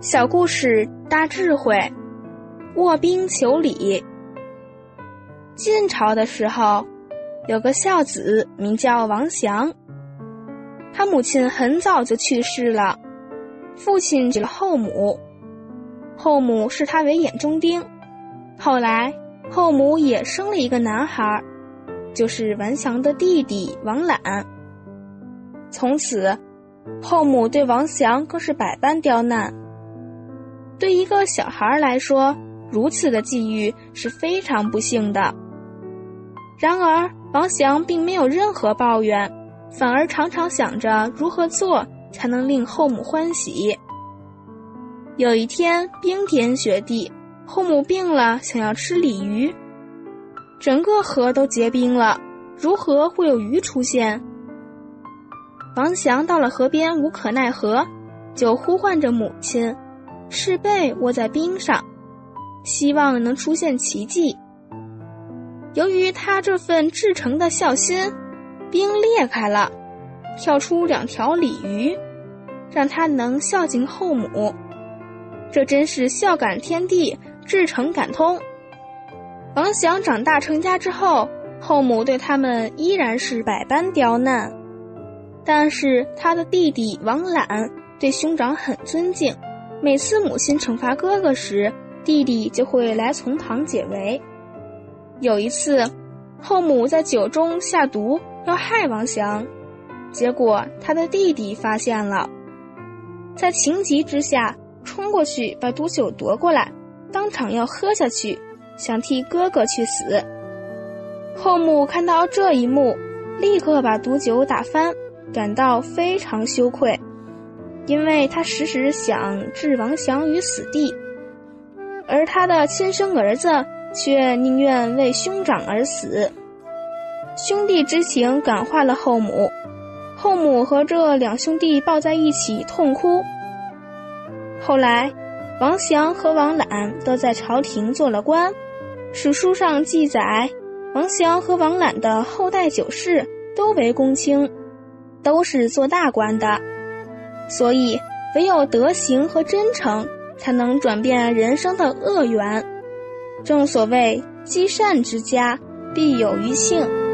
小故事大智慧，卧冰求鲤。晋朝的时候，有个孝子名叫王祥，他母亲很早就去世了，父亲娶了后母，后母视他为眼中钉。后来后母也生了一个男孩，就是王祥的弟弟王览。从此，后母对王祥更是百般刁难。对一个小孩来说，如此的际遇是非常不幸的。然而，王祥并没有任何抱怨，反而常常想着如何做才能令后母欢喜。有一天，冰天雪地，后母病了，想要吃鲤鱼，整个河都结冰了，如何会有鱼出现？王祥到了河边，无可奈何，就呼唤着母亲。赤背卧在冰上，希望能出现奇迹。由于他这份至诚的孝心，冰裂开了，跳出两条鲤鱼，让他能孝敬后母。这真是孝感天地，至诚感通。王祥长大成家之后，后母对他们依然是百般刁难，但是他的弟弟王览对兄长很尊敬。每次母亲惩罚哥哥时，弟弟就会来从旁解围。有一次，后母在酒中下毒要害王祥，结果他的弟弟发现了，在情急之下冲过去把毒酒夺过来，当场要喝下去，想替哥哥去死。后母看到这一幕，立刻把毒酒打翻，感到非常羞愧。因为他时时想置王祥于死地，而他的亲生儿子却宁愿为兄长而死。兄弟之情感化了后母，后母和这两兄弟抱在一起痛哭。后来，王祥和王览都在朝廷做了官，史书上记载，王祥和王览的后代九世都为公卿，都是做大官的。所以，唯有德行和真诚，才能转变人生的恶缘。正所谓，积善之家，必有余庆。